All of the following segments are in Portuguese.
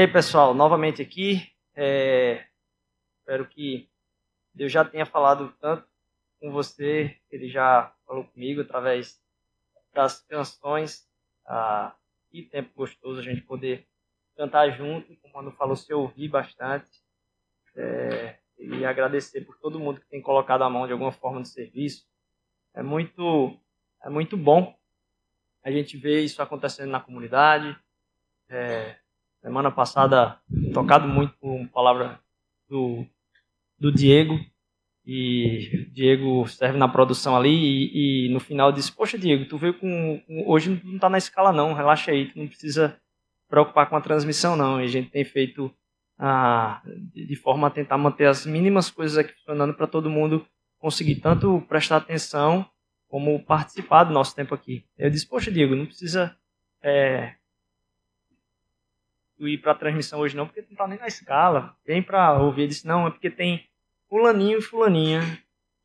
E aí, pessoal, novamente aqui. É... Espero que Deus já tenha falado tanto com você, ele já falou comigo através das canções. Ah, que tempo gostoso a gente poder cantar junto, como o falou, se ouvir bastante. É... E agradecer por todo mundo que tem colocado a mão de alguma forma no serviço. É muito, é muito bom a gente ver isso acontecendo na comunidade. É, semana passada, tocado muito com palavra do, do Diego. E Diego serve na produção ali e, e, no final disse, poxa Diego, tu veio com, com hoje não está na escala não, relaxa aí, tu não precisa preocupar com a transmissão não. E a gente tem feito ah, de forma a tentar manter as mínimas coisas aqui funcionando para todo mundo conseguir tanto prestar atenção como participar do nosso tempo aqui. Eu disse, poxa, Diego, não precisa é, ir para transmissão hoje não, porque não está nem na escala. Vem para ouvir. Ele disse, não, é porque tem fulaninho e fulaninha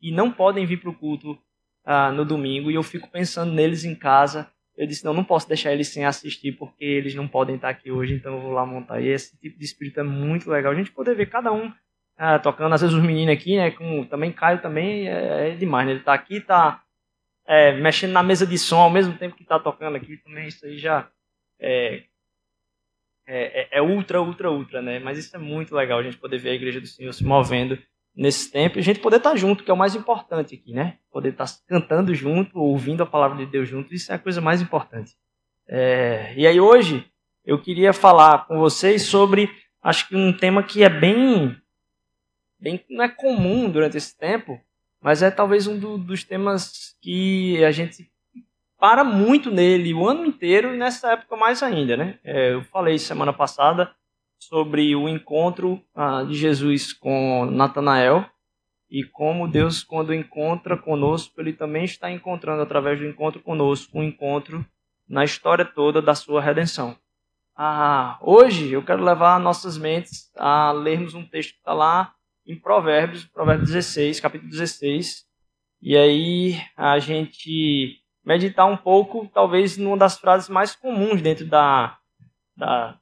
e não podem vir para o culto ah, no domingo e eu fico pensando neles em casa. Eu disse, não, não posso deixar eles sem assistir porque eles não podem estar aqui hoje, então eu vou lá montar. E esse tipo de espírito é muito legal. A gente poder ver cada um ah, tocando, às vezes os meninos aqui, né, com, também Caio também é, é demais, né? Ele está aqui, está é, mexendo na mesa de som ao mesmo tempo que está tocando aqui, também isso aí já é, é, é, é, ultra, ultra, ultra, né? Mas isso é muito legal, a gente poder ver a Igreja do Senhor se movendo nesse tempo e a gente poder estar tá junto, que é o mais importante aqui, né? Poder estar tá cantando junto, ouvindo a palavra de Deus junto, isso é a coisa mais importante. É, e aí hoje eu queria falar com vocês sobre, acho que um tema que é bem, bem não é comum durante esse tempo, mas é talvez um do, dos temas que a gente para muito nele o ano inteiro e nessa época mais ainda, né? É, eu falei semana passada sobre o encontro ah, de Jesus com Natanael e como Deus, quando encontra conosco, ele também está encontrando através do encontro conosco um encontro na história toda da sua redenção. Ah, hoje eu quero levar nossas mentes a lermos um texto que está lá em Provérbios, Provérbios 16, capítulo 16. E aí a gente meditar um pouco, talvez, numa das frases mais comuns dentro da, da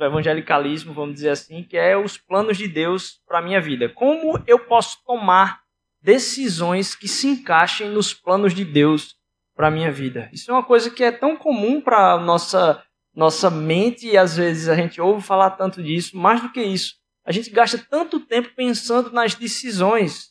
do evangelicalismo, vamos dizer assim, que é os planos de Deus para a minha vida. Como eu posso tomar decisões que se encaixem nos planos de Deus para a minha vida? Isso é uma coisa que é tão comum para nossa nossa mente e às vezes a gente ouve falar tanto disso. Mais do que isso, a gente gasta tanto tempo pensando nas decisões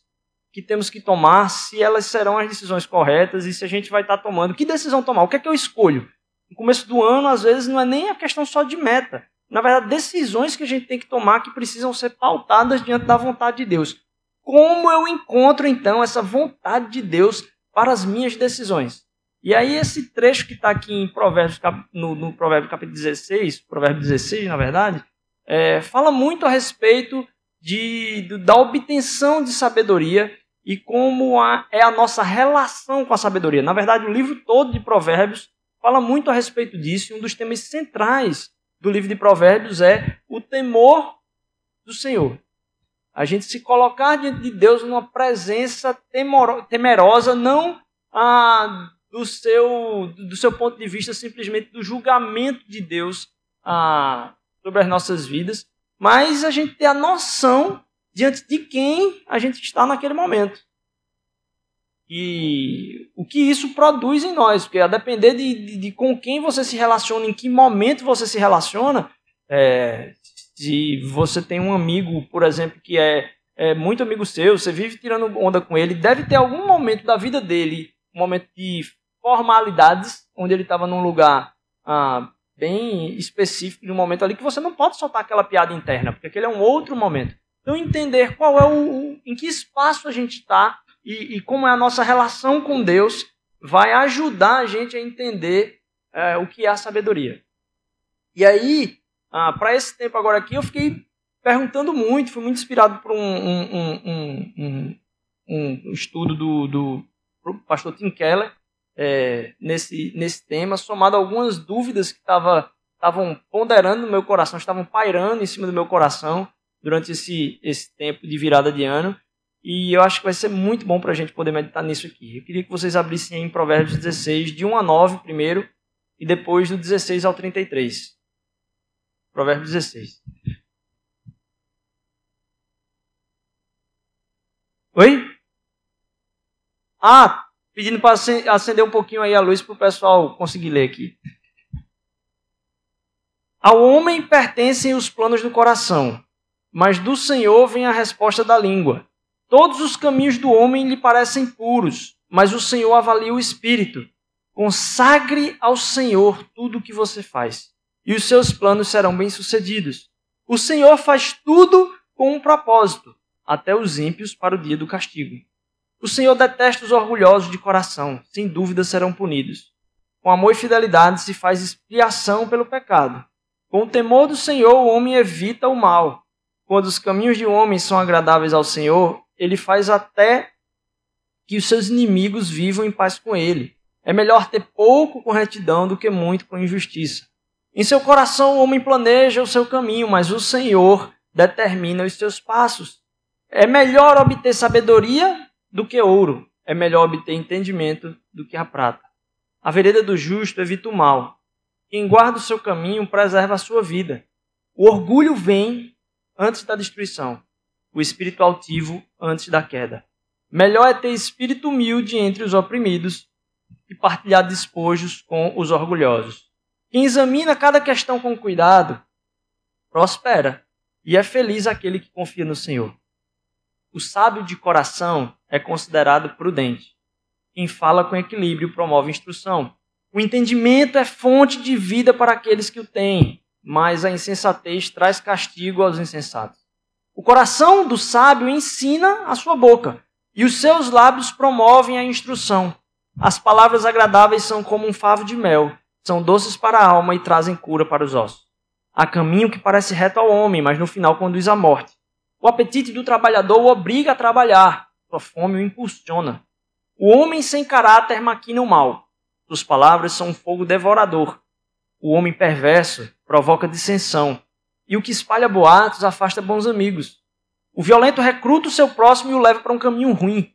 que temos que tomar, se elas serão as decisões corretas e se a gente vai estar tomando. Que decisão tomar? O que é que eu escolho? No começo do ano, às vezes, não é nem a questão só de meta. Na verdade, decisões que a gente tem que tomar que precisam ser pautadas diante da vontade de Deus. Como eu encontro, então, essa vontade de Deus para as minhas decisões? E aí, esse trecho que está aqui em Provérbios, no, no Provérbio capítulo 16, Provérbio 16, na verdade, é, fala muito a respeito de, da obtenção de sabedoria e como a, é a nossa relação com a sabedoria. Na verdade, o livro todo de Provérbios fala muito a respeito disso, e um dos temas centrais do livro de Provérbios é o temor do Senhor. A gente se colocar diante de Deus numa presença temerosa, não do, seu, do seu ponto de vista simplesmente do julgamento de Deus ah, sobre as nossas vidas, mas a gente ter a noção diante de quem a gente está naquele momento. E o que isso produz em nós, porque a depender de, de, de com quem você se relaciona, em que momento você se relaciona, é, se você tem um amigo, por exemplo, que é, é, muito amigo seu, você vive tirando onda com ele, deve ter algum momento da vida dele, um momento de formalidades, onde ele estava num lugar ah, bem específico de um momento ali que você não pode soltar aquela piada interna, porque aquele é um outro momento. Então entender qual é o, o em que espaço a gente está e, e, como é a nossa relação com Deus vai ajudar a gente a entender é, o que é a sabedoria. E aí, ah, para esse tempo agora aqui, eu fiquei perguntando muito, fui muito inspirado por um, um, um, um estudo do, do pastor Tim Keller, é, nesse, nesse tema, somado a algumas dúvidas que estavam ponderando no meu coração, estavam pairando em cima do meu coração durante esse, esse tempo de virada de ano. E eu acho que vai ser muito bom para a gente poder meditar nisso aqui. Eu queria que vocês abrissem em Provérbios 16, de 1 a 9 primeiro, e depois do 16 ao 33. Provérbios 16. Oi? Ah, pedindo para acender um pouquinho aí a luz para o pessoal conseguir ler aqui. Ao homem pertencem os planos do coração, mas do Senhor vem a resposta da língua. Todos os caminhos do homem lhe parecem puros, mas o Senhor avalia o espírito. Consagre ao Senhor tudo o que você faz, e os seus planos serão bem-sucedidos. O Senhor faz tudo com um propósito, até os ímpios para o dia do castigo. O Senhor detesta os orgulhosos de coração, sem dúvida serão punidos. Com amor e fidelidade se faz expiação pelo pecado. Com o temor do Senhor, o homem evita o mal. Quando os caminhos de homem são agradáveis ao Senhor, ele faz até que os seus inimigos vivam em paz com ele. É melhor ter pouco com retidão do que muito com injustiça. Em seu coração, o homem planeja o seu caminho, mas o Senhor determina os seus passos. É melhor obter sabedoria do que ouro, é melhor obter entendimento do que a prata. A vereda do justo evita o mal, quem guarda o seu caminho preserva a sua vida. O orgulho vem antes da destruição, o espírito altivo antes da queda. Melhor é ter espírito humilde entre os oprimidos e partilhar despojos com os orgulhosos. Quem examina cada questão com cuidado prospera, e é feliz aquele que confia no Senhor. O sábio de coração é considerado prudente. Quem fala com equilíbrio promove instrução. O entendimento é fonte de vida para aqueles que o têm, mas a insensatez traz castigo aos insensatos. O coração do sábio ensina a sua boca, e os seus lábios promovem a instrução. As palavras agradáveis são como um favo de mel, são doces para a alma e trazem cura para os ossos. Há caminho que parece reto ao homem, mas no final conduz à morte. O apetite do trabalhador o obriga a trabalhar, sua fome o impulsiona. O homem sem caráter maquina o mal, suas palavras são um fogo devorador. O homem perverso provoca dissensão. E o que espalha boatos afasta bons amigos. O violento recruta o seu próximo e o leva para um caminho ruim.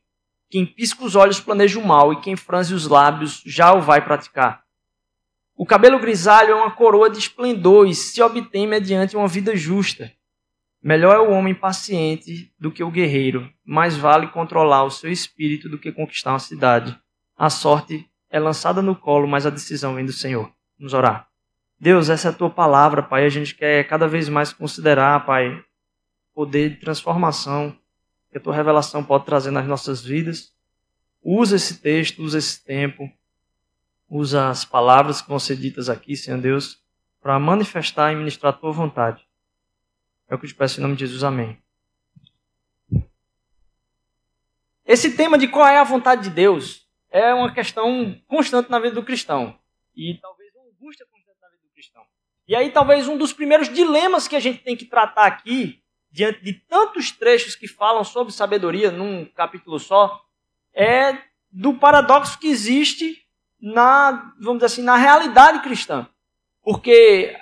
Quem pisca os olhos planeja o mal, e quem franze os lábios já o vai praticar. O cabelo grisalho é uma coroa de esplendor e se obtém mediante uma vida justa. Melhor é o homem paciente do que o guerreiro, mais vale controlar o seu espírito do que conquistar uma cidade. A sorte é lançada no colo, mas a decisão vem do Senhor. Vamos orar. Deus, essa é a tua palavra, Pai. A gente quer cada vez mais considerar, Pai, poder de transformação que a tua revelação pode trazer nas nossas vidas. Usa esse texto, usa esse tempo, usa as palavras que vão ser ditas aqui, Senhor Deus, para manifestar e ministrar a tua vontade. É o que eu te peço em nome de Jesus. Amém. Esse tema de qual é a vontade de Deus é uma questão constante na vida do cristão. E talvez uma angústia constante na vida do cristão. E aí, talvez um dos primeiros dilemas que a gente tem que tratar aqui, diante de tantos trechos que falam sobre sabedoria num capítulo só, é do paradoxo que existe na, vamos dizer assim, na realidade cristã. Porque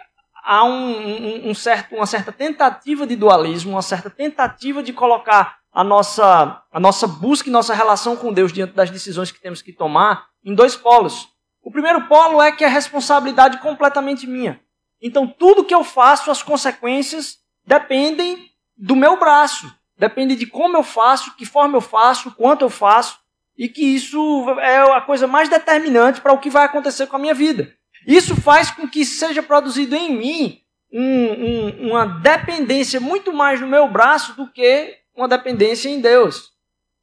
há um, um, um certo, uma certa tentativa de dualismo, uma certa tentativa de colocar a nossa, a nossa busca e nossa relação com Deus diante das decisões que temos que tomar em dois polos. O primeiro polo é que é responsabilidade completamente minha. Então, tudo que eu faço, as consequências dependem do meu braço. Depende de como eu faço, que forma eu faço, quanto eu faço. E que isso é a coisa mais determinante para o que vai acontecer com a minha vida. Isso faz com que seja produzido em mim um, um, uma dependência muito mais no meu braço do que uma dependência em Deus.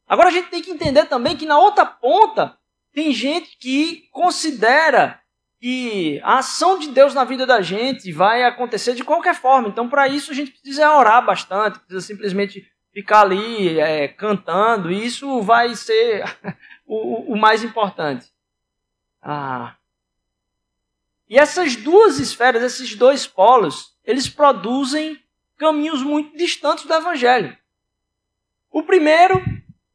Agora a gente tem que entender também que na outra ponta tem gente que considera que a ação de Deus na vida da gente vai acontecer de qualquer forma. Então, para isso, a gente precisa orar bastante, precisa simplesmente ficar ali é, cantando, e isso vai ser o, o, mais importante. Ah. E essas duas esferas, esses dois polos, eles produzem caminhos muito distantes do Evangelho. O primeiro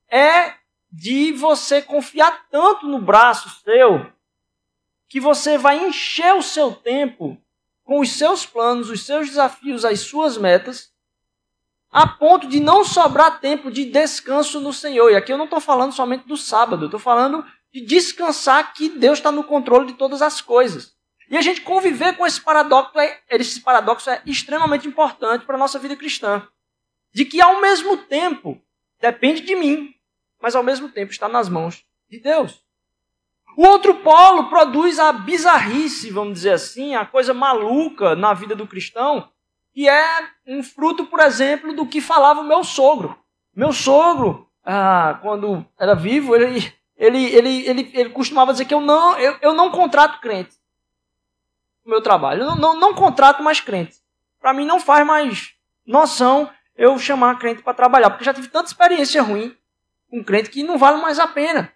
é de você confiar tanto no braço seu que você vai encher o seu tempo com os seus planos, os seus desafios, as suas metas, a ponto de não sobrar tempo de descanso no Senhor. E aqui eu não estou falando somente do sábado, estou falando de descansar que Deus está no controle de todas as coisas. E a gente conviver com esse paradoxo é, esse paradoxo é extremamente importante para a nossa vida cristã. De que ao mesmo tempo depende de mim, mas ao mesmo tempo está nas mãos de Deus. O outro polo produz a bizarrice, vamos dizer assim, a coisa maluca na vida do cristão, que é um fruto, por exemplo, do que falava o meu sogro. Meu sogro, ah, quando era vivo, ele, ele, ele, ele, ele costumava dizer que eu não, eu, eu não contrato crente no meu trabalho. Eu não, não, não contrato mais crente. Para mim não faz mais noção eu chamar crente para trabalhar, porque já tive tanta experiência ruim com crente que não vale mais a pena.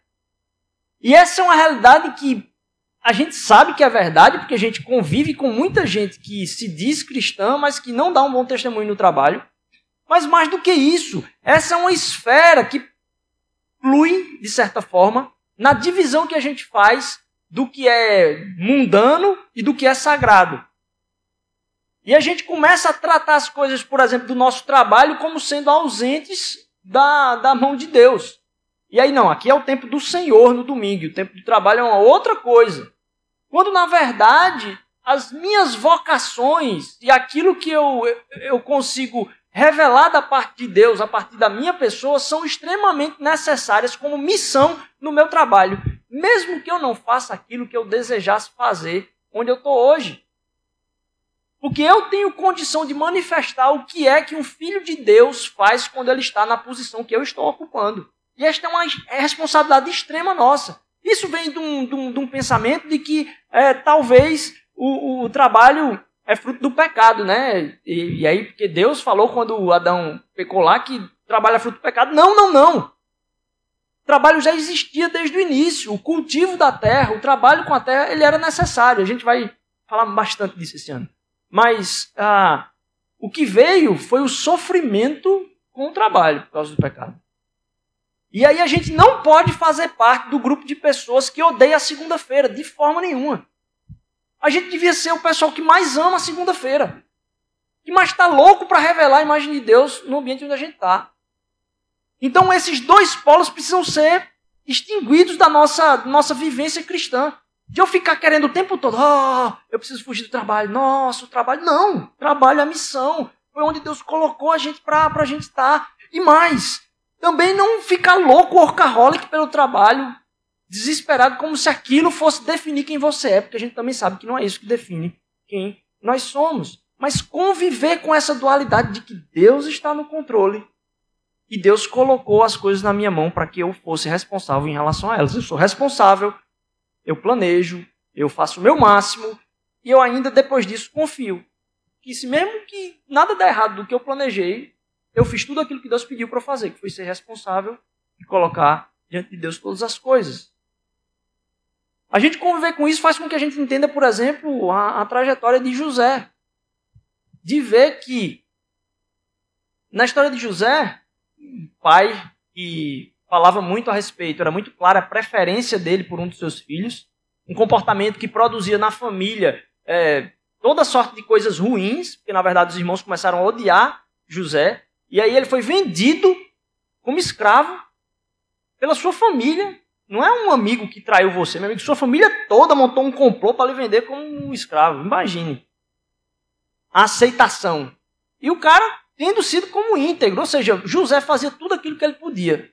E essa é uma realidade que a gente sabe que é verdade, porque a gente convive com muita gente que se diz cristã, mas que não dá um bom testemunho no trabalho. Mas mais do que isso, essa é uma esfera que flui, de certa forma, na divisão que a gente faz do que é mundano e do que é sagrado. E a gente começa a tratar as coisas, por exemplo, do nosso trabalho como sendo ausentes da, da mão de Deus. E aí, não, aqui é o tempo do Senhor no domingo, o tempo do trabalho é uma outra coisa. Quando, na verdade, as minhas vocações e aquilo que eu, eu consigo revelar da parte de Deus, a partir da minha pessoa, são extremamente necessárias como missão no meu trabalho. Mesmo que eu não faça aquilo que eu desejasse fazer onde eu estou hoje. Porque eu tenho condição de manifestar o que é que um filho de Deus faz quando ele está na posição que eu estou ocupando. E esta é uma é responsabilidade extrema nossa. Isso vem de um, de um, de um pensamento de que é, talvez o, o, trabalho é fruto do pecado, né? E, e, aí, porque Deus falou quando Adão pecou lá que trabalho é fruto do pecado. Não, não, não. O trabalho já existia desde o início. O cultivo da terra, o trabalho com a terra, ele era necessário. A gente vai falar bastante disso esse ano. Mas ah, o que veio foi o sofrimento com o trabalho por causa do pecado. E aí a gente não pode fazer parte do grupo de pessoas que odeia a segunda-feira, de forma nenhuma. A gente devia ser o pessoal que mais ama a segunda-feira. Que mais está louco para revelar a imagem de Deus no ambiente onde a gente está. Então esses dois polos precisam ser extinguidos da nossa, nossa vivência cristã. De eu ficar querendo o tempo todo, oh, eu preciso fugir do trabalho. Nossa, o trabalho. Não! Trabalho é a missão. Foi onde Deus colocou a gente para a gente estar. E mais, também não ficar louco, workaholic pelo trabalho, desesperado, como se aquilo fosse definir quem você é, porque a gente também sabe que não é isso que define quem nós somos. Mas conviver com essa dualidade de que Deus está no controle e Deus colocou as coisas na minha mão para que eu fosse responsável em relação a elas. Eu sou responsável, eu planejo, eu faço o meu máximo e eu ainda depois disso confio que se mesmo que nada der errado do que eu planejei, eu fiz tudo aquilo que Deus pediu para fazer, que foi ser responsável e colocar diante de Deus todas as coisas. A gente conviver com isso faz com que a gente entenda, por exemplo, a, a trajetória de José. De ver que, na história de José, pai que falava muito a respeito, era muito clara a preferência dele por um dos seus filhos, um comportamento que produzia na família é, toda sorte de coisas ruins, porque na verdade os irmãos começaram a odiar José, e aí ele foi vendido como escravo pela sua família. Não é um amigo que traiu você, meu amigo. Sua família toda montou um complô para lhe vender como um escravo. Imagine. A aceitação. E o cara tendo sido como íntegro. Ou seja, José fazia tudo aquilo que ele podia.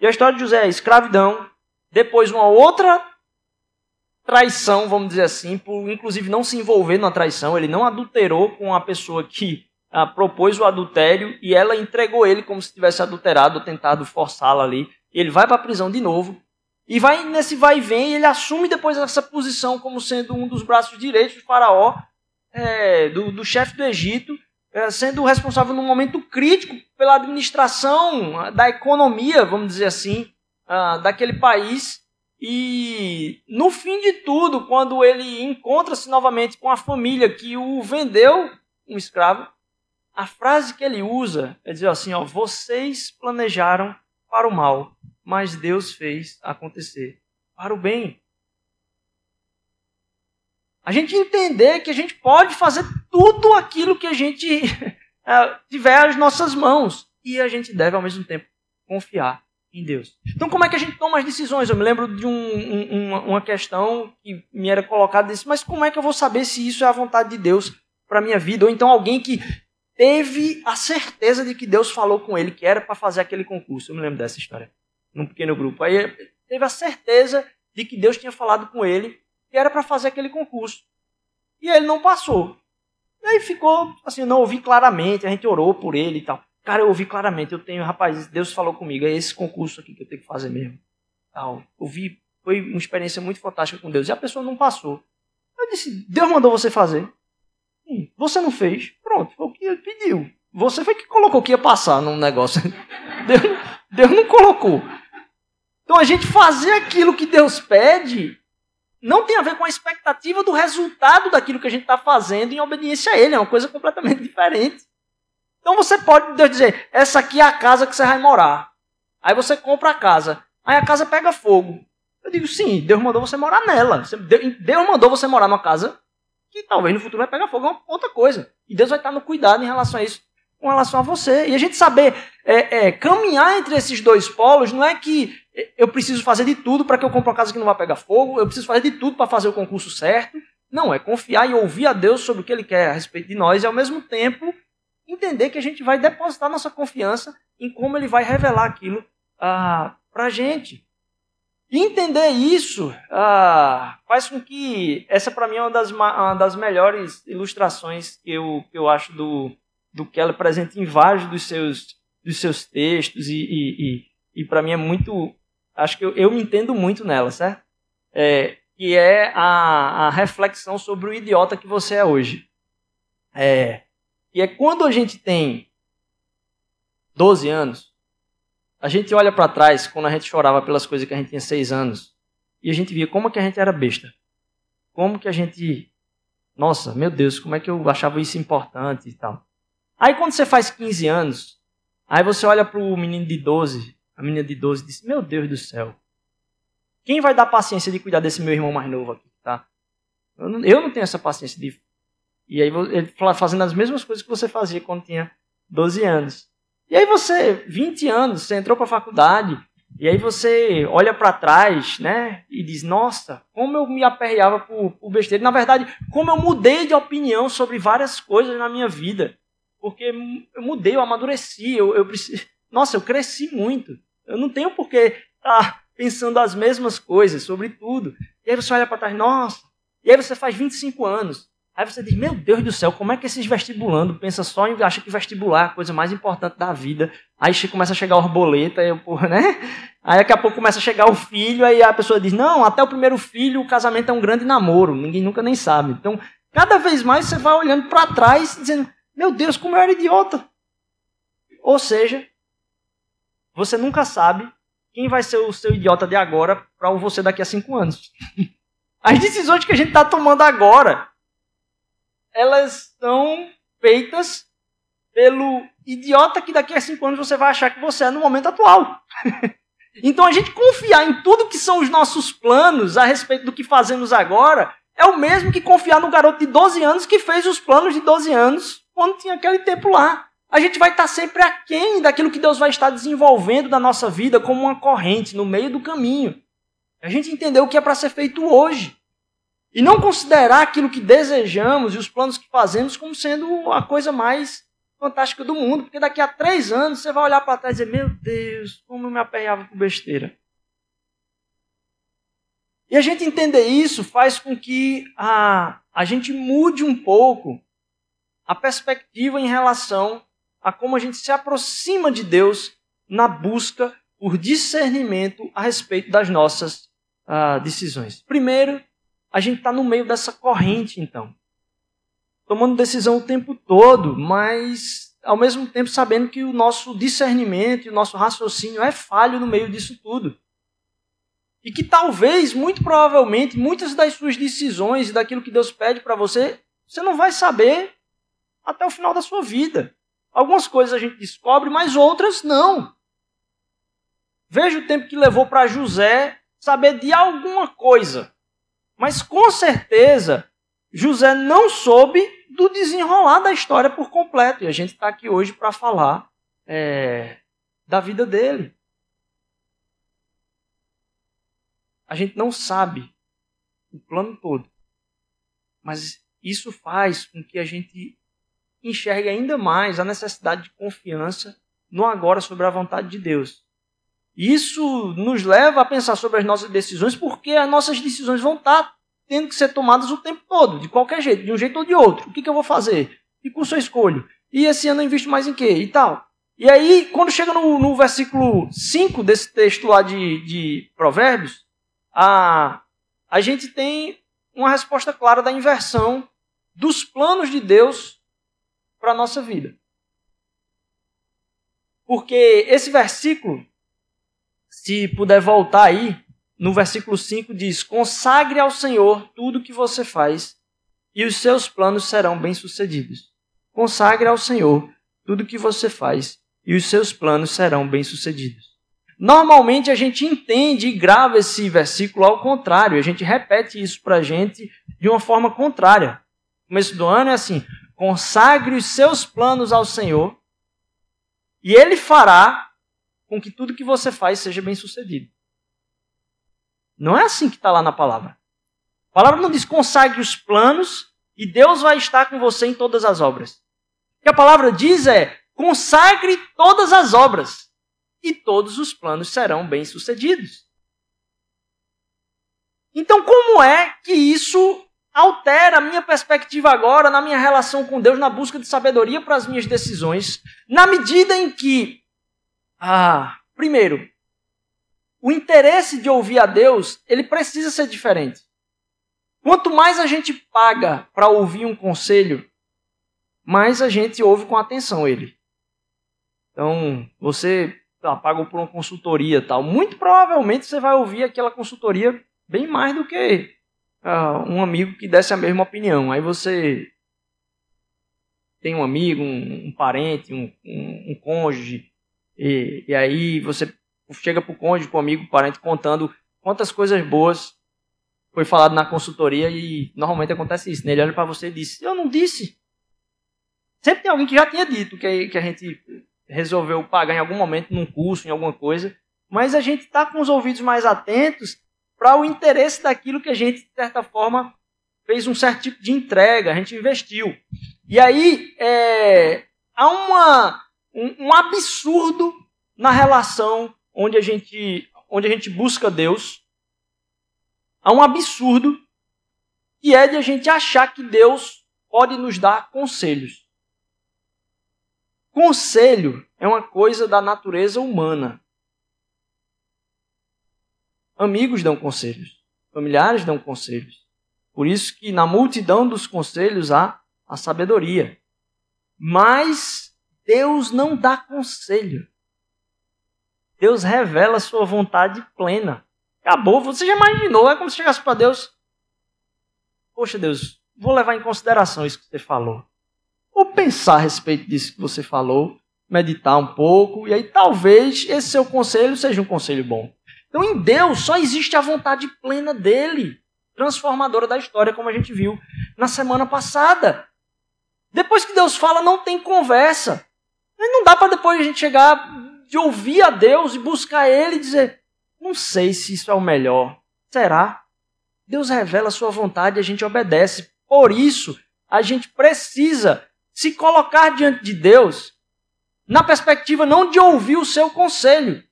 E a história de José é escravidão. Depois uma outra traição, vamos dizer assim, por inclusive não se envolver na traição. Ele não adulterou com a pessoa que ah, propôs o adultério e ela entregou ele como se tivesse adulterado, tentado forçá-la ali. E ele vai para a prisão de novo. E vai nesse vai e vem, ele assume depois essa posição como sendo um dos braços direitos do faraó, é, do, do chefe do Egito, é, sendo responsável num momento crítico pela administração da economia, vamos dizer assim, ah, daquele país. E no fim de tudo, quando ele encontra-se novamente com a família que o vendeu, um escravo, a frase que ele usa é dizer assim: ó, vocês planejaram para o mal, mas Deus fez acontecer para o bem. A gente entender que a gente pode fazer tudo aquilo que a gente é, tiver às nossas mãos e a gente deve ao mesmo tempo confiar em Deus. Então, como é que a gente toma as decisões? Eu me lembro de um, um, uma questão que me era colocada disse, mas como é que eu vou saber se isso é a vontade de Deus para minha vida? Ou então alguém que teve a certeza de que Deus falou com ele que era para fazer aquele concurso. Eu me lembro dessa história, num pequeno grupo. Aí teve a certeza de que Deus tinha falado com ele que era para fazer aquele concurso. E ele não passou. E aí ficou assim, não ouvi claramente, a gente orou por ele e tal. Cara, eu ouvi claramente, eu tenho, rapaz, Deus falou comigo, é esse concurso aqui que eu tenho que fazer mesmo. Tal. Eu vi, foi uma experiência muito fantástica com Deus. E a pessoa não passou. Eu disse, Deus mandou você fazer. Você não fez. Pronto, foi que ele pediu. Você foi que colocou que ia passar num negócio. Deus, Deus não colocou. Então a gente fazer aquilo que Deus pede não tem a ver com a expectativa do resultado daquilo que a gente está fazendo em obediência a Ele. É uma coisa completamente diferente. Então você pode Deus dizer: essa aqui é a casa que você vai morar. Aí você compra a casa. Aí a casa pega fogo. Eu digo: sim, Deus mandou você morar nela. Deus mandou você morar numa casa que talvez no futuro vai pegar fogo. É uma outra coisa. E Deus vai estar no cuidado em relação a isso, com relação a você. E a gente saber é, é, caminhar entre esses dois polos não é que eu preciso fazer de tudo para que eu compre uma casa que não vai pegar fogo, eu preciso fazer de tudo para fazer o concurso certo. Não, é confiar e ouvir a Deus sobre o que Ele quer a respeito de nós e ao mesmo tempo entender que a gente vai depositar nossa confiança em como ele vai revelar aquilo ah, para a gente. Entender isso ah, faz com que essa para mim é uma das, uma das melhores ilustrações que eu, que eu acho do, do que ela apresenta em vários dos seus, dos seus textos e, e, e, e para mim é muito acho que eu, eu me entendo muito nela, certo? É, que é a, a reflexão sobre o idiota que você é hoje. É, e é quando a gente tem 12 anos, a gente olha para trás, quando a gente chorava pelas coisas que a gente tinha 6 anos, e a gente via como que a gente era besta. Como que a gente. Nossa, meu Deus, como é que eu achava isso importante e tal. Aí quando você faz 15 anos, aí você olha para o menino de 12, a menina de 12 e diz: Meu Deus do céu, quem vai dar paciência de cuidar desse meu irmão mais novo aqui, tá? Eu não, eu não tenho essa paciência de e aí ele fazendo as mesmas coisas que você fazia quando tinha 12 anos. E aí você, 20 anos, você entrou para a faculdade, e aí você olha para trás, né, e diz: "Nossa, como eu me aperreava por, por besteira". Na verdade, como eu mudei de opinião sobre várias coisas na minha vida. Porque eu mudei, eu amadureci, eu, eu preciso... Nossa, eu cresci muito. Eu não tenho por que estar pensando as mesmas coisas sobre tudo. E aí você olha para trás, nossa. E aí você faz 25 anos. Aí você diz, meu Deus do céu, como é que esses vestibulando pensa só em acha que vestibular é a coisa mais importante da vida. Aí começa a chegar o borboleta, aí, porra, né? Aí daqui a pouco começa a chegar o filho, aí a pessoa diz, não, até o primeiro filho o casamento é um grande namoro, ninguém nunca nem sabe. Então, cada vez mais você vai olhando para trás dizendo, meu Deus, como eu era idiota. Ou seja, você nunca sabe quem vai ser o seu idiota de agora para você daqui a cinco anos. As decisões que a gente está tomando agora elas são feitas pelo idiota que daqui a cinco anos você vai achar que você é no momento atual. então a gente confiar em tudo que são os nossos planos a respeito do que fazemos agora é o mesmo que confiar no garoto de 12 anos que fez os planos de 12 anos quando tinha aquele tempo lá. A gente vai estar sempre aquém daquilo que Deus vai estar desenvolvendo da nossa vida como uma corrente no meio do caminho. A gente entendeu o que é para ser feito hoje. E não considerar aquilo que desejamos e os planos que fazemos como sendo a coisa mais fantástica do mundo. Porque daqui a três anos você vai olhar para trás e dizer: Meu Deus, como eu me aperreava com besteira. E a gente entender isso faz com que a, a gente mude um pouco a perspectiva em relação a como a gente se aproxima de Deus na busca por discernimento a respeito das nossas uh, decisões. Primeiro, a gente está no meio dessa corrente, então. Tomando decisão o tempo todo, mas ao mesmo tempo sabendo que o nosso discernimento e o nosso raciocínio é falho no meio disso tudo. E que talvez, muito provavelmente, muitas das suas decisões e daquilo que Deus pede para você, você não vai saber até o final da sua vida. Algumas coisas a gente descobre, mas outras não. Veja o tempo que levou para José saber de alguma coisa. Mas com certeza, José não soube do desenrolar da história por completo. E a gente está aqui hoje para falar é, da vida dele. a gente não sabe o plano todo. Mas isso faz com que a gente enxergue ainda mais a necessidade de confiança no agora sobre a vontade de Deus. Isso nos leva a pensar sobre as nossas decisões, porque as nossas decisões vão estar tendo que ser tomadas o tempo todo, de qualquer jeito, de um jeito ou de outro. O que, que eu vou fazer? Que curso eu escolho? E esse ano eu invisto mais em quê? E tal. E aí, quando chega no, no versículo 5 desse texto lá de, de Provérbios, a, a gente tem uma resposta clara da inversão dos planos de Deus para a nossa vida. Porque esse versículo, se puder voltar aí, no versículo 5 diz: Consagre ao Senhor tudo que você faz, e os seus planos serão bem-sucedidos. Consagre ao Senhor tudo que você faz, e os seus planos serão bem-sucedidos. Normalmente a gente entende e grava esse versículo ao contrário, a gente repete isso para a gente de uma forma contrária. No começo do ano é assim: consagre os seus planos ao Senhor e ele fará com que tudo que você faz seja bem sucedido. Não é assim que está lá na palavra. A palavra não diz consagre os planos e Deus vai estar com você em todas as obras. O que a palavra diz é consagre todas as obras e todos os planos serão bem sucedidos. Então, como é que isso altera a minha perspectiva agora na minha relação com Deus, na busca de sabedoria para as minhas decisões, na medida em que, ah, primeiro, o interesse de ouvir a Deus, ele precisa ser diferente. Quanto mais a gente paga para ouvir um conselho, mais a gente ouve com atenção ele. Então, você tá, pagou por uma consultoria tal, muito provavelmente você vai ouvir aquela consultoria bem mais do que uh, um amigo que desse a mesma opinião. Aí você tem um amigo, um, um parente, um, um, um cônjuge, e, e, aí você chega para o cônjuge, para o amigo, para parente, contando quantas coisas boas foi falado na consultoria e normalmente acontece isso. Né? Ele olha para você e diz: Eu não disse. Sempre tem alguém que já tinha dito que, que a gente resolveu pagar em algum momento num curso, em alguma coisa, mas a gente está com os ouvidos mais atentos para o interesse daquilo que a gente, de certa forma, fez um certo tipo de entrega, a gente investiu. E aí é, há uma, um, um absurdo na relação onde a gente, onde a gente busca Deus. Há um absurdo que é de a gente achar que Deus pode nos dar conselhos. Conselho é uma coisa da natureza humana. Amigos dão conselhos, familiares dão conselhos. Por isso que na multidão dos conselhos há a sabedoria. Mas Deus não dá conselho. Deus revela a sua vontade plena. Acabou. Você já imaginou? É como se chegasse para Deus. Poxa, Deus, vou levar em consideração isso que você falou. Vou pensar a respeito disso que você falou, meditar um pouco, e aí talvez esse seu conselho seja um conselho bom. Então, em Deus só existe a vontade plena dele, transformadora da história, como a gente viu na semana passada. Depois que Deus fala, não tem conversa. Não dá para depois a gente chegar de ouvir a Deus e buscar Ele e dizer: não sei se isso é o melhor. Será? Deus revela a sua vontade e a gente obedece. Por isso, a gente precisa se colocar diante de Deus na perspectiva não de ouvir o seu conselho,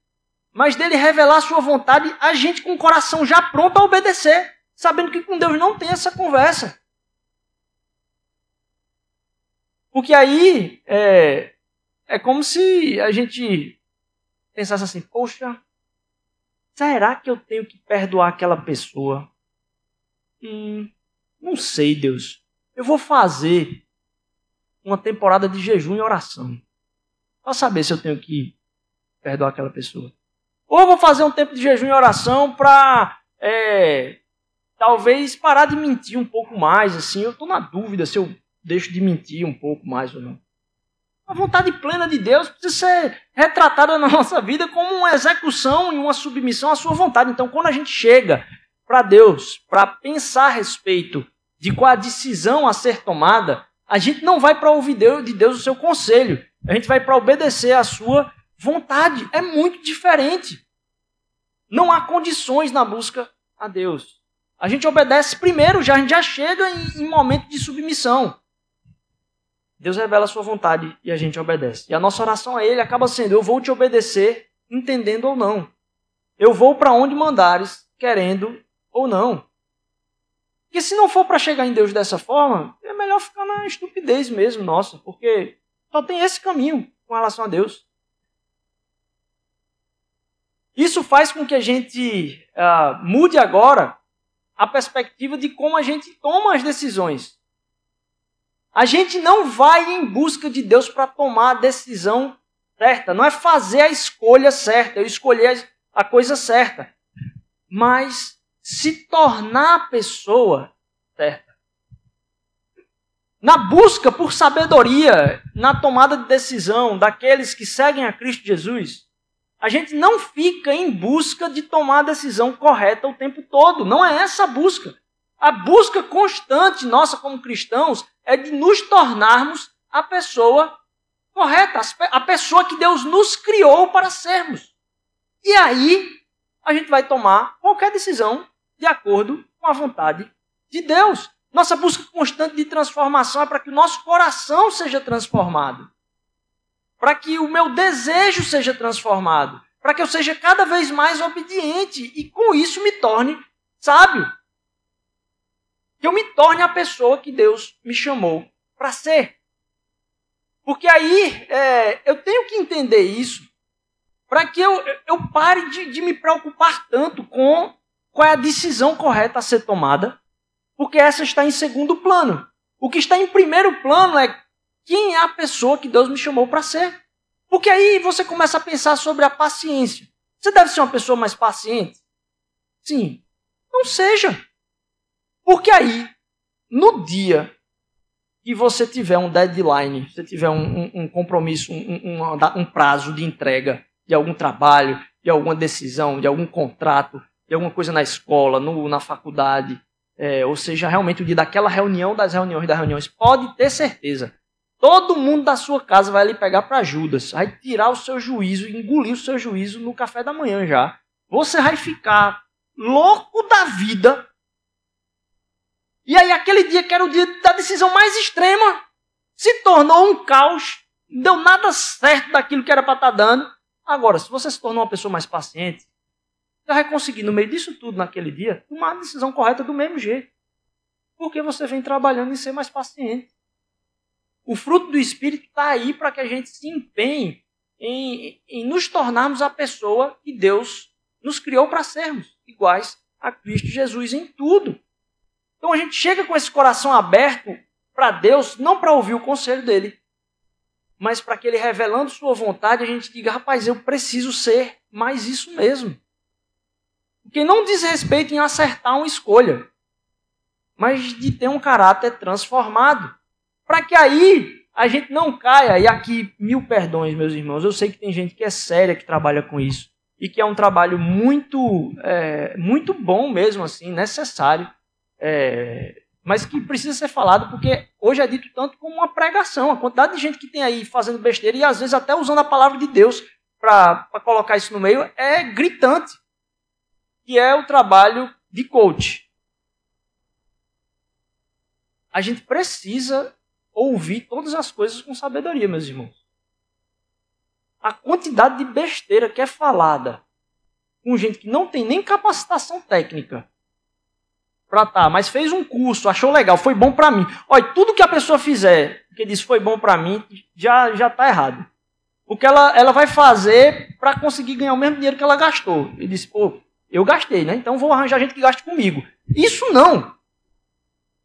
mas dele revelar a sua vontade, a gente com o coração já pronto a obedecer, sabendo que com Deus não tem essa conversa. Porque aí é, é como se a gente pensasse assim: poxa, será que eu tenho que perdoar aquela pessoa? Hum, não sei, Deus. Eu vou fazer uma temporada de jejum e oração. Para saber se eu tenho que perdoar aquela pessoa. Ou vou fazer um tempo de jejum e oração para é, talvez parar de mentir um pouco mais. Assim, eu estou na dúvida se eu deixo de mentir um pouco mais ou não. A vontade plena de Deus precisa ser retratada na nossa vida como uma execução e uma submissão à sua vontade. Então, quando a gente chega para Deus para pensar a respeito de qual a decisão a ser tomada, a gente não vai para ouvir de Deus o seu conselho. A gente vai para obedecer à sua vontade. É muito diferente. Não há condições na busca a Deus. A gente obedece primeiro, já, a gente já chega em, em momento de submissão. Deus revela a sua vontade e a gente obedece. E a nossa oração a Ele acaba sendo: Eu vou te obedecer, entendendo ou não. Eu vou para onde mandares, querendo ou não. Porque se não for para chegar em Deus dessa forma, é melhor ficar na estupidez mesmo, nossa, porque só tem esse caminho com relação a Deus. Isso faz com que a gente uh, mude agora a perspectiva de como a gente toma as decisões. A gente não vai em busca de Deus para tomar a decisão certa. Não é fazer a escolha certa, eu escolher a coisa certa. Mas se tornar a pessoa certa. Na busca por sabedoria, na tomada de decisão daqueles que seguem a Cristo Jesus, a gente não fica em busca de tomar a decisão correta o tempo todo. Não é essa a busca. A busca constante nossa como cristãos é de nos tornarmos a pessoa correta, a pessoa que Deus nos criou para sermos. E aí a gente vai tomar qualquer decisão de acordo com a vontade de Deus. Nossa busca constante de transformação é para que o nosso coração seja transformado para que o meu desejo seja transformado, para que eu seja cada vez mais obediente e com isso me torne sábio. Que eu me torne a pessoa que Deus me chamou para ser. Porque aí é, eu tenho que entender isso para que eu, eu pare de, de me preocupar tanto com qual é a decisão correta a ser tomada, porque essa está em segundo plano. O que está em primeiro plano é quem é a pessoa que Deus me chamou para ser. Porque aí você começa a pensar sobre a paciência. Você deve ser uma pessoa mais paciente? Sim. Não seja. Porque aí, no dia que você tiver um deadline, você tiver um, um, um compromisso, um, um, prazo de entrega de algum trabalho, de alguma decisão, de algum contrato, de alguma coisa na escola, no, na faculdade, é, ou seja, realmente o dia daquela reunião das reuniões das reuniões, pode ter certeza Todo mundo da sua casa vai ali pegar para Judas, vai tirar o seu juízo, engolir o seu juízo no café da manhã já. Você vai ficar louco da vida. E aí aquele dia que era o dia da decisão mais extrema, se tornou um caos, não deu nada certo daquilo que era para estar tá dando. Agora, se você se tornou uma pessoa mais paciente, você vai conseguir, no meio disso tudo, naquele dia, tomar a decisão correta do mesmo jeito. Porque você vem trabalhando em ser mais paciente. O fruto do Espírito está aí para que a gente se empenhe em, em nos tornarmos a pessoa que Deus nos criou para sermos, iguais a Cristo Jesus em tudo. Então a gente chega com esse coração aberto para Deus, não para ouvir o conselho dele, mas para que ele revelando sua vontade, a gente diga, rapaz, eu preciso ser mais isso mesmo. Porque não diz respeito em acertar uma escolha, mas de ter um caráter transformado para que aí a gente não caia, e aqui mil perdões, meus irmãos, eu sei que tem gente que é séria que trabalha com isso, e que é um trabalho muito, é, muito bom mesmo, assim, necessário, é, mas que precisa ser falado, porque hoje é dito tanto como uma pregação, a quantidade de gente que tem aí fazendo besteira, e às vezes até usando a palavra de Deus para colocar isso no meio, é gritante, que é o trabalho de coach. A gente precisa ouvir todas as coisas com sabedoria, meus irmãos. A quantidade de besteira que é falada com gente que não tem nem capacitação técnica para tá, mas fez um curso, achou legal, foi bom para mim. Olha, tudo que a pessoa fizer, que diz foi bom para mim, já já tá errado. O que ela, ela vai fazer para conseguir ganhar o mesmo dinheiro que ela gastou. E disse, pô, eu gastei, né? Então vou arranjar gente que gaste comigo. Isso não.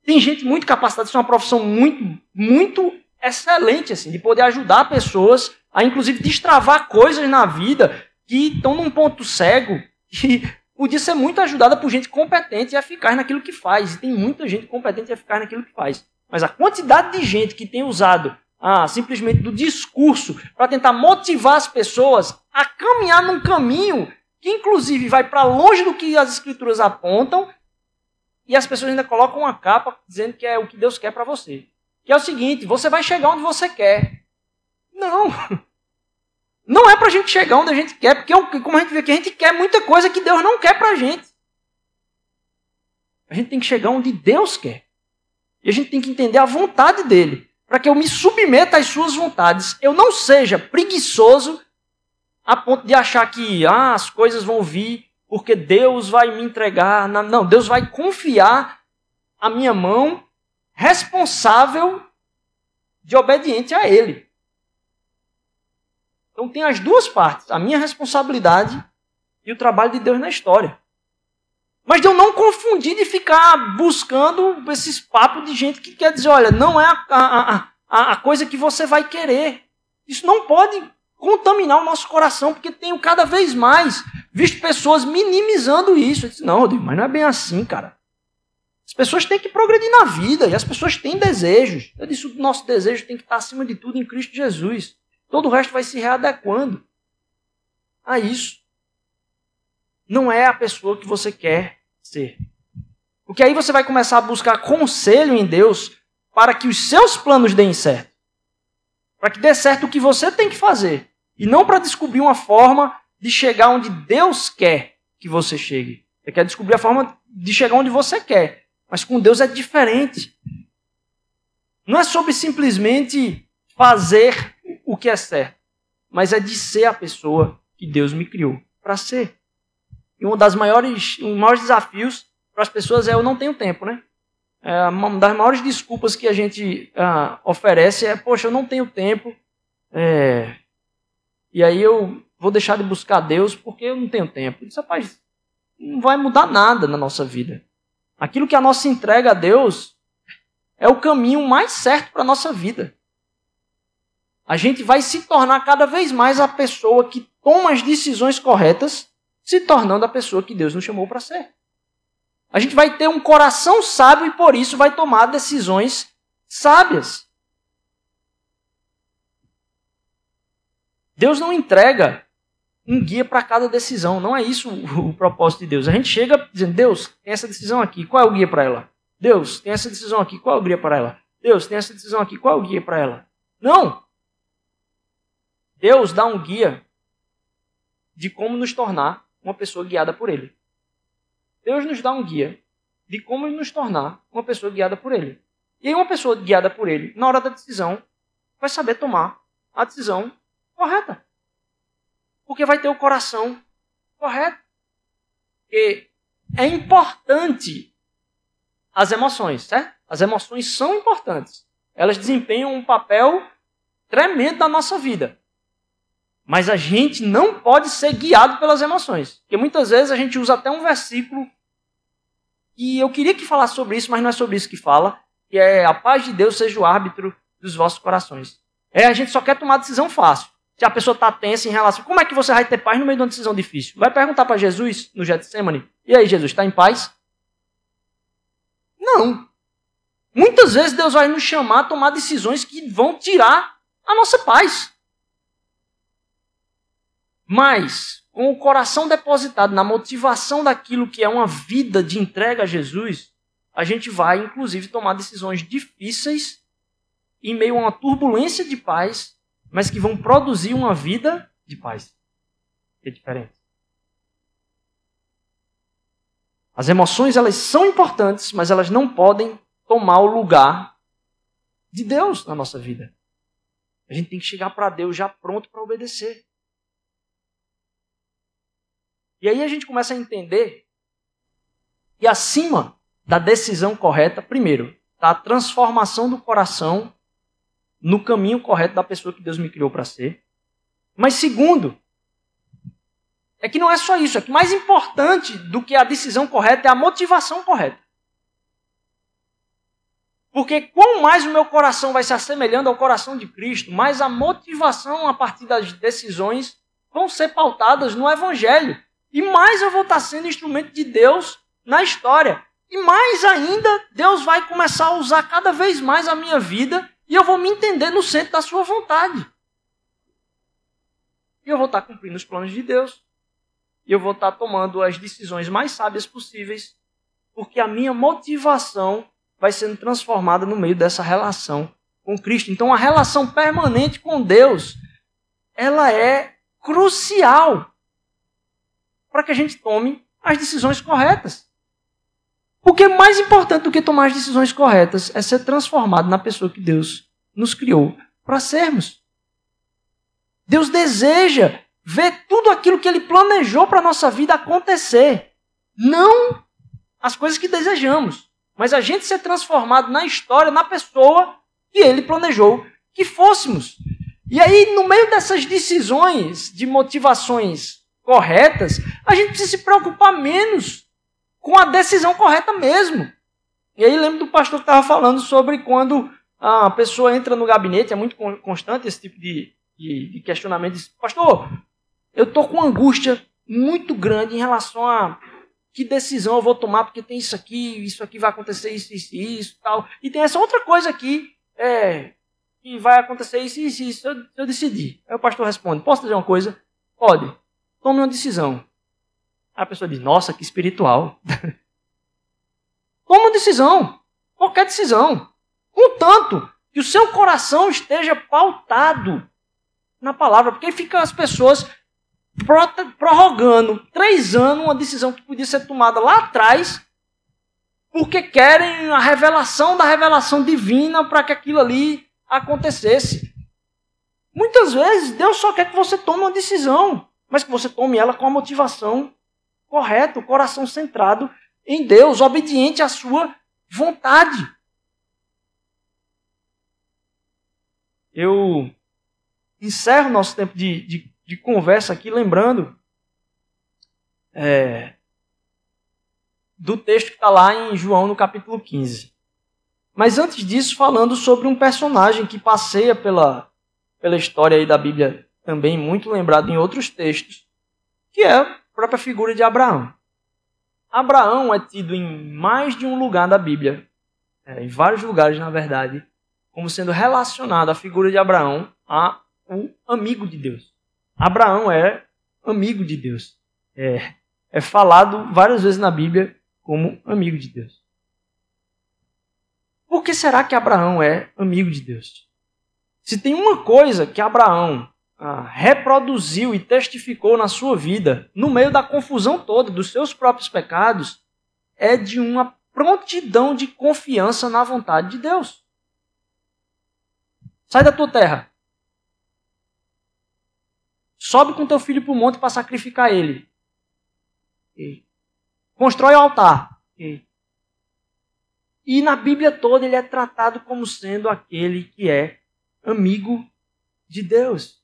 Tem gente muito capacitada, isso é uma profissão muito, muito excelente, assim, de poder ajudar pessoas a, inclusive, destravar coisas na vida que estão num ponto cego que podia ser muito ajudada por gente competente e eficaz naquilo que faz. E tem muita gente competente e eficaz naquilo que faz. Mas a quantidade de gente que tem usado ah, simplesmente do discurso para tentar motivar as pessoas a caminhar num caminho que, inclusive, vai para longe do que as escrituras apontam e as pessoas ainda colocam uma capa dizendo que é o que Deus quer para você. Que é o seguinte, você vai chegar onde você quer. Não. Não é para a gente chegar onde a gente quer, porque como a gente vê que a gente quer muita coisa que Deus não quer para a gente. A gente tem que chegar onde Deus quer. E a gente tem que entender a vontade dele, para que eu me submeta às suas vontades. Eu não seja preguiçoso a ponto de achar que ah, as coisas vão vir porque Deus vai me entregar. Não, Deus vai confiar a minha mão responsável de obediente a Ele. Então tem as duas partes, a minha responsabilidade e o trabalho de Deus na história. Mas de eu não confundir de ficar buscando esses papos de gente que quer dizer, olha, não é a, a, a, a coisa que você vai querer. Isso não pode contaminar o nosso coração, porque tenho cada vez mais visto pessoas minimizando isso. Disse, não, Rodrigo, mas não é bem assim, cara. As pessoas têm que progredir na vida e as pessoas têm desejos. Eu disse, o nosso desejo tem que estar acima de tudo em Cristo Jesus. Todo o resto vai se readequando a isso. Não é a pessoa que você quer ser. Porque aí você vai começar a buscar conselho em Deus para que os seus planos deem certo. Para que dê certo o que você tem que fazer. E não para descobrir uma forma de chegar onde Deus quer que você chegue. Você quer descobrir a forma de chegar onde você quer. Mas com Deus é diferente. Não é sobre simplesmente fazer o que é certo, mas é de ser a pessoa que Deus me criou para ser. E um das maiores, um dos maiores desafios para as pessoas é eu não tenho tempo, né? É, uma das maiores desculpas que a gente ah, oferece é, poxa, eu não tenho tempo, é, e aí eu vou deixar de buscar Deus porque eu não tenho tempo. Isso, rapaz, não vai mudar nada na nossa vida. Aquilo que a nossa entrega a Deus é o caminho mais certo para a nossa vida. A gente vai se tornar cada vez mais a pessoa que toma as decisões corretas, se tornando a pessoa que Deus nos chamou para ser. A gente vai ter um coração sábio e por isso vai tomar decisões sábias. Deus não entrega um guia para cada decisão. Não é isso o, propósito de Deus. A gente chega dizendo: Deus, tem essa decisão aqui, qual é o guia para ela? Deus, tem essa decisão aqui, qual é o guia para ela? Deus, tem essa decisão aqui, qual é o guia para ela? Não! Deus dá um guia de como nos tornar uma pessoa guiada por Ele. Deus nos dá um guia de como nos tornar uma pessoa guiada por Ele. E aí, uma pessoa guiada por Ele, na hora da decisão, vai saber tomar a decisão correta. Porque vai ter o coração correto. Porque é importante as emoções, certo? As emoções são importantes. Elas desempenham um papel tremendo na nossa vida. Mas a gente não pode ser guiado pelas emoções. Porque muitas vezes a gente usa até um versículo e eu queria que falasse sobre isso, mas não é sobre isso que fala, que é a paz de Deus seja o árbitro dos vossos corações. É, a gente só quer tomar decisão fácil. Se a pessoa está tensa em relação. Como é que você vai ter paz no meio de uma decisão difícil? Vai perguntar para Jesus no Getsemane: E aí, Jesus, está em paz? Não. Muitas vezes Deus vai nos chamar a tomar decisões que vão tirar a nossa paz. Mas, com o coração depositado na motivação daquilo que é uma vida de entrega a Jesus, a gente vai, inclusive, tomar decisões difíceis em meio a uma turbulência de paz mas que vão produzir uma vida de paz. É diferente. As emoções, elas são importantes, mas elas não podem tomar o lugar de Deus na nossa vida. A gente tem que chegar para Deus já pronto para obedecer. E aí a gente começa a entender que acima da decisão correta, primeiro, está a transformação do coração no caminho correto da pessoa que Deus me criou para ser. Mas segundo, é que não é só isso, é que mais importante do que a decisão correta é a motivação correta. Porque quanto mais o meu coração vai se assemelhando ao coração de Cristo, mais a motivação a partir das decisões vão ser pautadas no Evangelho. E mais eu vou estar sendo instrumento de Deus na história. E mais ainda, Deus vai começar a usar cada vez mais a minha vida e eu vou me entender no centro da sua vontade. E eu vou estar cumprindo os planos de Deus. E eu vou estar tomando as decisões mais sábias possíveis, porque a minha motivação vai sendo transformada no meio dessa relação com Cristo. Então a relação permanente com Deus, ela é crucial para que a gente tome as decisões corretas. Porque mais importante do que tomar as decisões corretas é ser transformado na pessoa que Deus nos criou para sermos. Deus deseja ver tudo aquilo que Ele planejou para a nossa vida acontecer. Não as coisas que desejamos, mas a gente ser transformado na história, na pessoa que Ele planejou que fôssemos. E aí, no meio dessas decisões de motivações corretas, a gente precisa se preocupar menos com a decisão correta mesmo. E aí lembro do pastor que estava falando sobre quando a pessoa entra no gabinete, é muito constante esse tipo de, de, de questionamento. Diz, pastor, eu estou com angústia muito grande em relação a que decisão eu vou tomar, porque tem isso aqui, isso aqui vai acontecer, isso, isso, isso, tal. E tem essa outra coisa aqui, é, que vai acontecer isso, isso, isso, eu, eu decidi. Aí o pastor responde, posso dizer uma coisa? Pode. Tome uma decisão. A pessoa diz, nossa, que espiritual. Toma uma decisão. Qualquer decisão. Contanto que o seu coração esteja pautado na palavra. Porque fica as pessoas prorrogando três anos uma decisão que podia ser tomada lá atrás, porque querem a revelação da revelação divina para que aquilo ali acontecesse. Muitas vezes Deus só quer que você tome uma decisão, mas que você tome ela com a motivação correta, o coração centrado em Deus, obediente à sua vontade. Eu encerro nosso tempo de, de, de conversa aqui lembrando é, do texto que está lá em João no capítulo 15. Mas antes disso, falando sobre um personagem que passeia pela, pela história aí da Bíblia, também muito lembrado em outros textos, que é a própria figura de Abraão. Abraão é tido em mais de um lugar da Bíblia, é, em vários lugares, na verdade, como sendo relacionado a figura de Abraão a um amigo de Deus. Abraão é amigo de Deus. É, é falado várias vezes na Bíblia como amigo de Deus. Por que será que Abraão é amigo de Deus? Se tem uma coisa que Abraão ah, reproduziu e testificou na sua vida, no meio da confusão toda dos seus próprios pecados, é de uma prontidão de confiança na vontade de Deus. Sai da tua terra. Sobe com teu filho para o monte para sacrificar ele. E constrói o altar. E, e na Bíblia toda ele é tratado como sendo aquele que é amigo de Deus.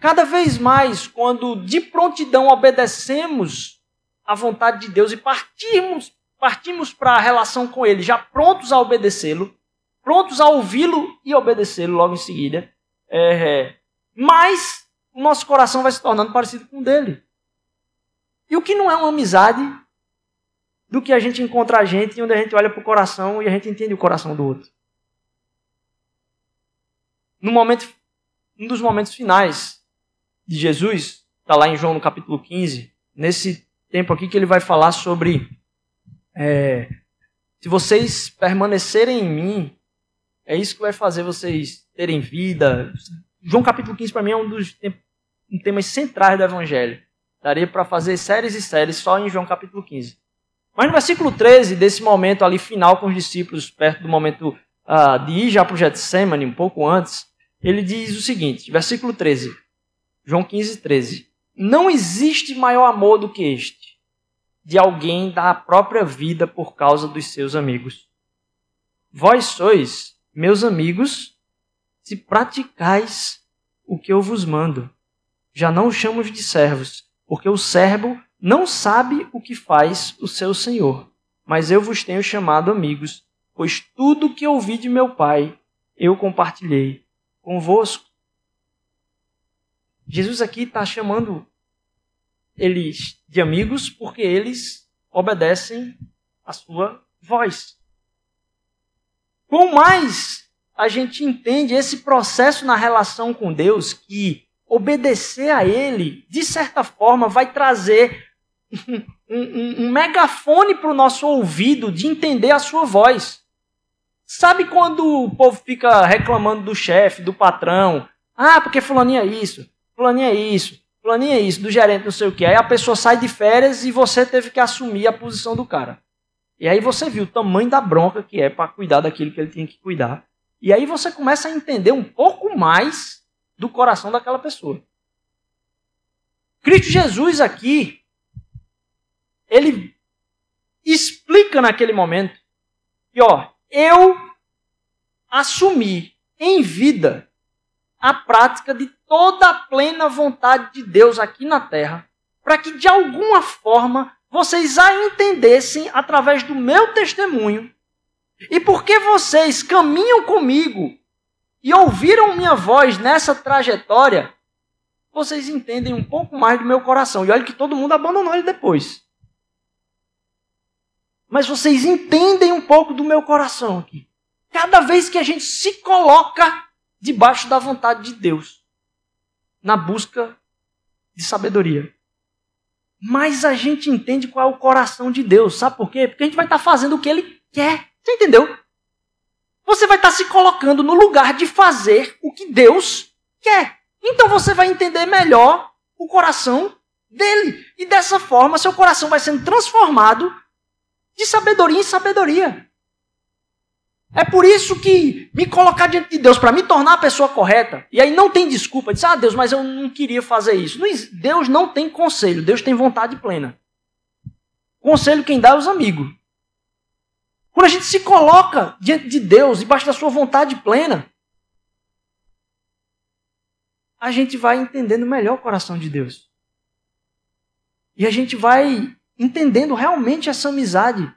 Cada vez mais, quando de prontidão obedecemos à vontade de Deus e partimos, partimos para a relação com Ele, já prontos a obedecê-lo, prontos a ouvi-lo e obedecê-lo logo em seguida, é, mais o nosso coração vai se tornando parecido com o dele. E o que não é uma amizade do que a gente encontra a gente e onde a gente olha para o coração e a gente entende o coração do outro. No momento, um dos momentos finais de Jesus, está lá em João no capítulo 15, nesse tempo aqui que ele vai falar sobre é, se vocês permanecerem em mim, é isso que vai fazer vocês terem vida. João capítulo 15 para mim é um dos um temas centrais do evangelho. Daria para fazer séries e séries só em João capítulo 15. Mas no versículo 13, desse momento ali final com os discípulos, perto do momento uh, de ir já para o um pouco antes, ele diz o seguinte, versículo 13. João 15, 13. Não existe maior amor do que este, de alguém dar a própria vida por causa dos seus amigos. Vós sois meus amigos se praticais o que eu vos mando. Já não os chamo de servos, porque o servo não sabe o que faz o seu senhor. Mas eu vos tenho chamado amigos, pois tudo o que ouvi de meu Pai eu compartilhei convosco. Jesus aqui está chamando eles de amigos porque eles obedecem a sua voz. Com mais a gente entende esse processo na relação com Deus, que obedecer a Ele, de certa forma, vai trazer um, um, um megafone para o nosso ouvido de entender a sua voz. Sabe quando o povo fica reclamando do chefe, do patrão? Ah, porque fulaninha é isso, fulaninha é isso, fulaninha é isso, do gerente não sei o que. Aí a pessoa sai de férias e você teve que assumir a posição do cara. E aí você viu o tamanho da bronca que é para cuidar daquilo que ele tinha que cuidar. E aí você começa a entender um pouco mais do coração daquela pessoa. Cristo Jesus aqui, ele explica naquele momento que, ó, eu assumi em vida a prática de toda a plena vontade de Deus aqui na terra, para que de alguma forma vocês a entendessem através do meu testemunho. E porque vocês caminham comigo e ouviram minha voz nessa trajetória, vocês entendem um pouco mais do meu coração. E olha que todo mundo abandonou ele depois. Mas vocês entendem um pouco do meu coração aqui. Cada vez que a gente se coloca debaixo da vontade de Deus, na busca de sabedoria. Mas a gente entende qual é o coração de Deus. Sabe por quê? Porque a gente vai estar fazendo o que Ele quer. Você entendeu? Você vai estar se colocando no lugar de fazer o que Deus quer. Então você vai entender melhor o coração dele. E dessa forma, seu coração vai sendo transformado de sabedoria em sabedoria. É por isso que me colocar diante de Deus para me tornar a pessoa correta, e aí não tem desculpa, diz, ah Deus, mas eu não queria fazer isso. Deus não tem conselho, Deus tem vontade plena. Conselho quem dá é os amigos. Quando a gente se coloca diante de Deus, debaixo da sua vontade plena, a gente vai entendendo melhor o coração de Deus. E a gente vai entendendo realmente essa amizade.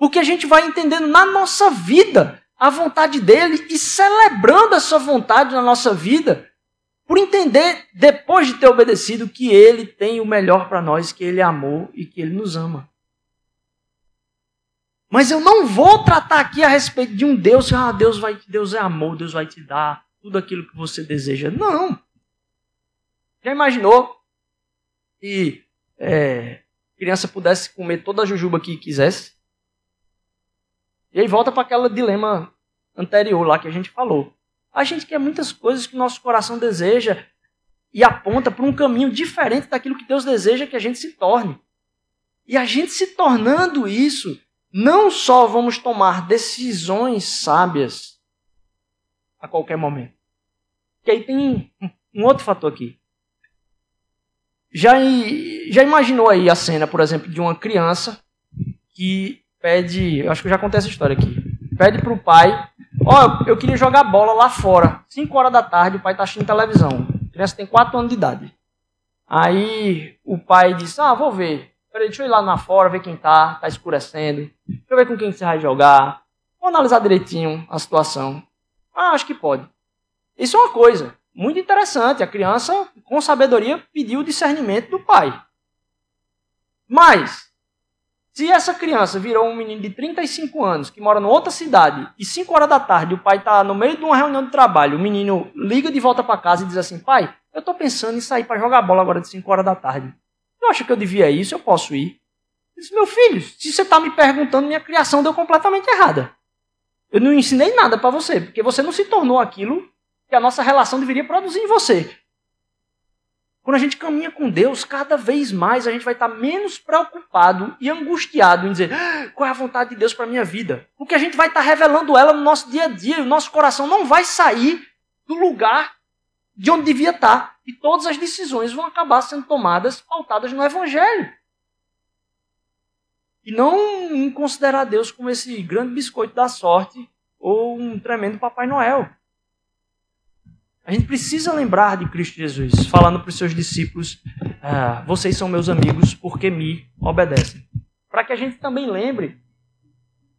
Porque a gente vai entendendo na nossa vida a vontade dele e celebrando essa vontade na nossa vida, por entender, depois de ter obedecido, que ele tem o melhor para nós, que ele amou e que ele nos ama. Mas eu não vou tratar aqui a respeito de um Deus, ah, Deus vai, Deus é amor, Deus vai te dar tudo aquilo que você deseja. Não. Já imaginou que é, criança pudesse comer toda a jujuba que quisesse? E aí volta para aquele dilema anterior lá que a gente falou. A gente quer muitas coisas que o nosso coração deseja e aponta para um caminho diferente daquilo que Deus deseja que a gente se torne. E a gente se tornando isso, não só vamos tomar decisões sábias a qualquer momento. Que aí tem um outro fator aqui. Já, já imaginou aí a cena, por exemplo, de uma criança que pede, acho que eu já contei essa história aqui. Pede pro pai, ó, oh, eu queria jogar bola lá fora. 5 horas da tarde, o pai tá assistindo televisão. A criança tem 4 anos de idade. Aí o pai diz, ah, vou ver. Peraí, deixa eu ir lá na fora, ver quem tá, tá escurecendo. Deixa eu ver com quem você vai jogar. Vou analisar direitinho a situação. Ah, acho que pode. Isso é uma coisa muito interessante. A criança, com sabedoria, pediu o discernimento do pai. Mas, se essa criança virou um menino de 35 anos que mora em outra cidade e 5 horas da tarde o pai está no meio de uma reunião de trabalho, o menino liga de volta para casa e diz assim: Pai, eu estou pensando em sair para jogar bola agora de 5 horas da tarde. Eu acho que eu devia ir, se eu posso ir. Eu disse, meu filho, se você está me perguntando, minha criação deu completamente errada. Eu não ensinei nada para você, porque você não se tornou aquilo que a nossa relação deveria produzir em você. Quando a gente caminha com Deus, cada vez mais a gente vai estar menos preocupado e angustiado em dizer ah, qual é a vontade de Deus para a minha vida. Porque a gente vai estar revelando ela no nosso dia a dia e o nosso coração não vai sair do lugar de onde devia estar. E todas as decisões vão acabar sendo tomadas pautadas no Evangelho. E não em considerar Deus como esse grande biscoito da sorte ou um tremendo Papai Noel. A gente precisa lembrar de Cristo Jesus, falando para os seus discípulos: ah, vocês são meus amigos porque me obedecem. Para que a gente também lembre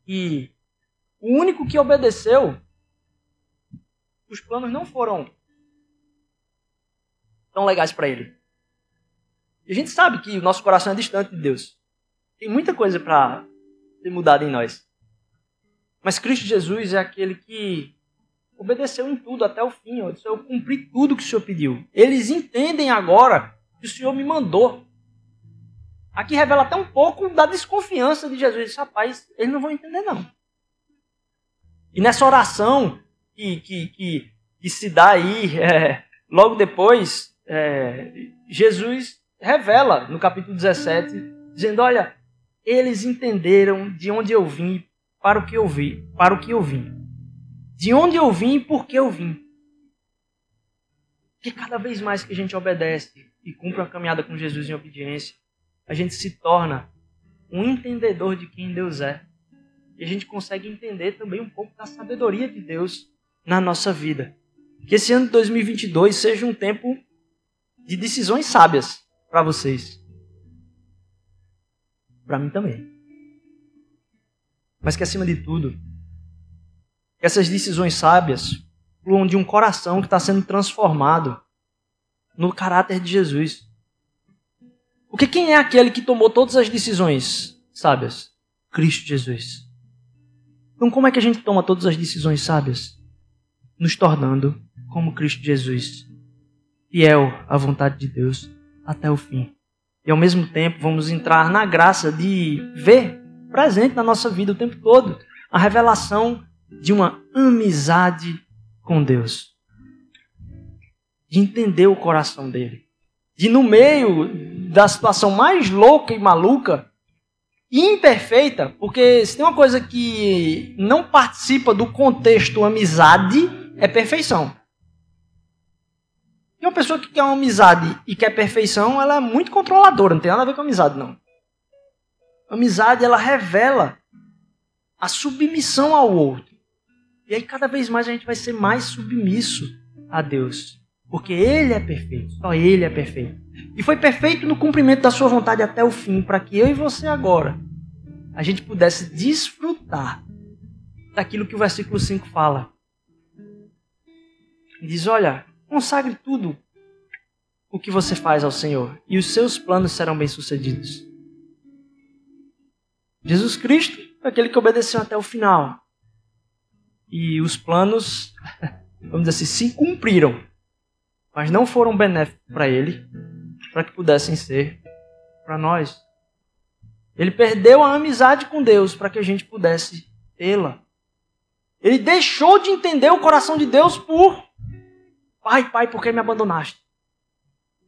que o único que obedeceu, os planos não foram tão legais para ele. A gente sabe que o nosso coração é distante de Deus. Tem muita coisa para ser mudada em nós. Mas Cristo Jesus é aquele que obedeceu em tudo até o fim. Eu, disse, eu cumpri tudo que o Senhor pediu. Eles entendem agora que o Senhor me mandou. Aqui revela até um pouco da desconfiança de Jesus. Rapaz, eles não vão entender, não. E nessa oração que, que, que, que se dá aí, é, logo depois, é, Jesus revela no capítulo 17, dizendo: Olha, eles entenderam de onde eu vim, para o que eu vi, para o que eu vim. De onde eu vim e por que eu vim. Que cada vez mais que a gente obedece e cumpre a caminhada com Jesus em obediência, a gente se torna um entendedor de quem Deus é. E a gente consegue entender também um pouco da sabedoria de Deus na nossa vida. Que esse ano de 2022 seja um tempo de decisões sábias para vocês. Para mim também. Mas que acima de tudo, essas decisões sábias fluam de um coração que está sendo transformado no caráter de Jesus. Porque quem é aquele que tomou todas as decisões sábias? Cristo Jesus. Então, como é que a gente toma todas as decisões sábias? Nos tornando como Cristo Jesus, fiel à vontade de Deus até o fim. E ao mesmo tempo, vamos entrar na graça de ver presente na nossa vida o tempo todo a revelação de uma amizade com Deus. De entender o coração dele. De, no meio da situação mais louca e maluca, e imperfeita, porque se tem uma coisa que não participa do contexto amizade, é perfeição. E uma pessoa que quer uma amizade e quer perfeição, ela é muito controladora, não tem nada a ver com amizade, não. Amizade, ela revela a submissão ao outro. E aí, cada vez mais, a gente vai ser mais submisso a Deus. Porque Ele é perfeito, só Ele é perfeito. E foi perfeito no cumprimento da Sua vontade até o fim, para que eu e você agora, a gente pudesse desfrutar daquilo que o versículo 5 fala. Ele diz: Olha, consagre tudo o que você faz ao Senhor, e os seus planos serão bem-sucedidos. Jesus Cristo aquele que obedeceu até o final. E os planos, vamos dizer assim, se cumpriram, mas não foram benéficos para ele, para que pudessem ser para nós. Ele perdeu a amizade com Deus para que a gente pudesse tê-la. Ele deixou de entender o coração de Deus por Pai, Pai, por que me abandonaste?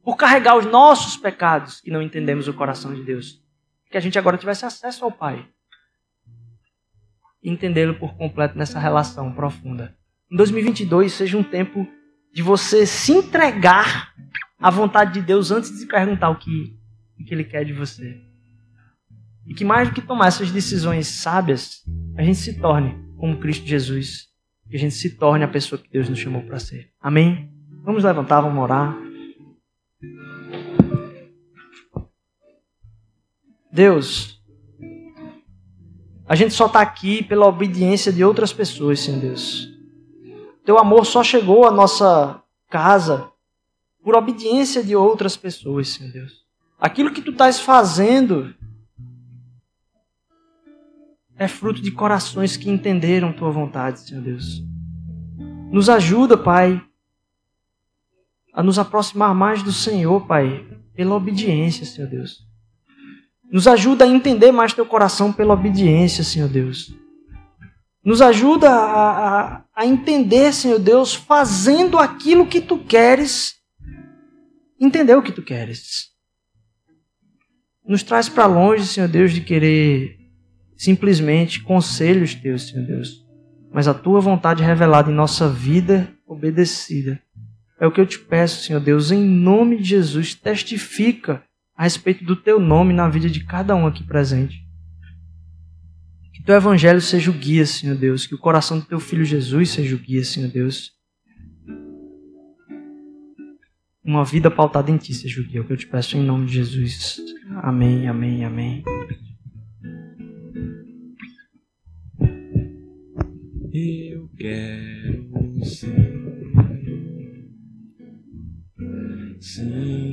Por carregar os nossos pecados e não entendemos o coração de Deus que a gente agora tivesse acesso ao Pai. E entendê-lo por completo nessa relação profunda. Em 2022 seja um tempo de você se entregar à vontade de Deus antes de perguntar o que, o que Ele quer de você. E que mais do que tomar essas decisões sábias, a gente se torne como Cristo Jesus. Que a gente se torne a pessoa que Deus nos chamou para ser. Amém? Vamos levantar, vamos orar. Deus, a gente só está aqui pela obediência de outras pessoas, Senhor Deus. Teu amor só chegou à nossa casa por obediência de outras pessoas, Senhor Deus. Aquilo que tu estás fazendo é fruto de corações que entenderam tua vontade, Senhor Deus. Nos ajuda, Pai, a nos aproximar mais do Senhor, Pai, pela obediência, Senhor Deus. Nos ajuda a entender mais teu coração pela obediência, Senhor Deus. Nos ajuda a, a, a entender, Senhor Deus, fazendo aquilo que tu queres, entender o que tu queres. Nos traz para longe, Senhor Deus, de querer simplesmente conselhos teus, Senhor Deus, mas a tua vontade revelada em nossa vida obedecida. É o que eu te peço, Senhor Deus, em nome de Jesus, testifica a respeito do teu nome na vida de cada um aqui presente. Que teu evangelho seja o guia, Senhor Deus. Que o coração do teu filho Jesus seja o guia, Senhor Deus. Uma vida pautada em ti seja o guia. É o que eu te peço em nome de Jesus. Amém, amém, amém. Eu quero ser. Sim.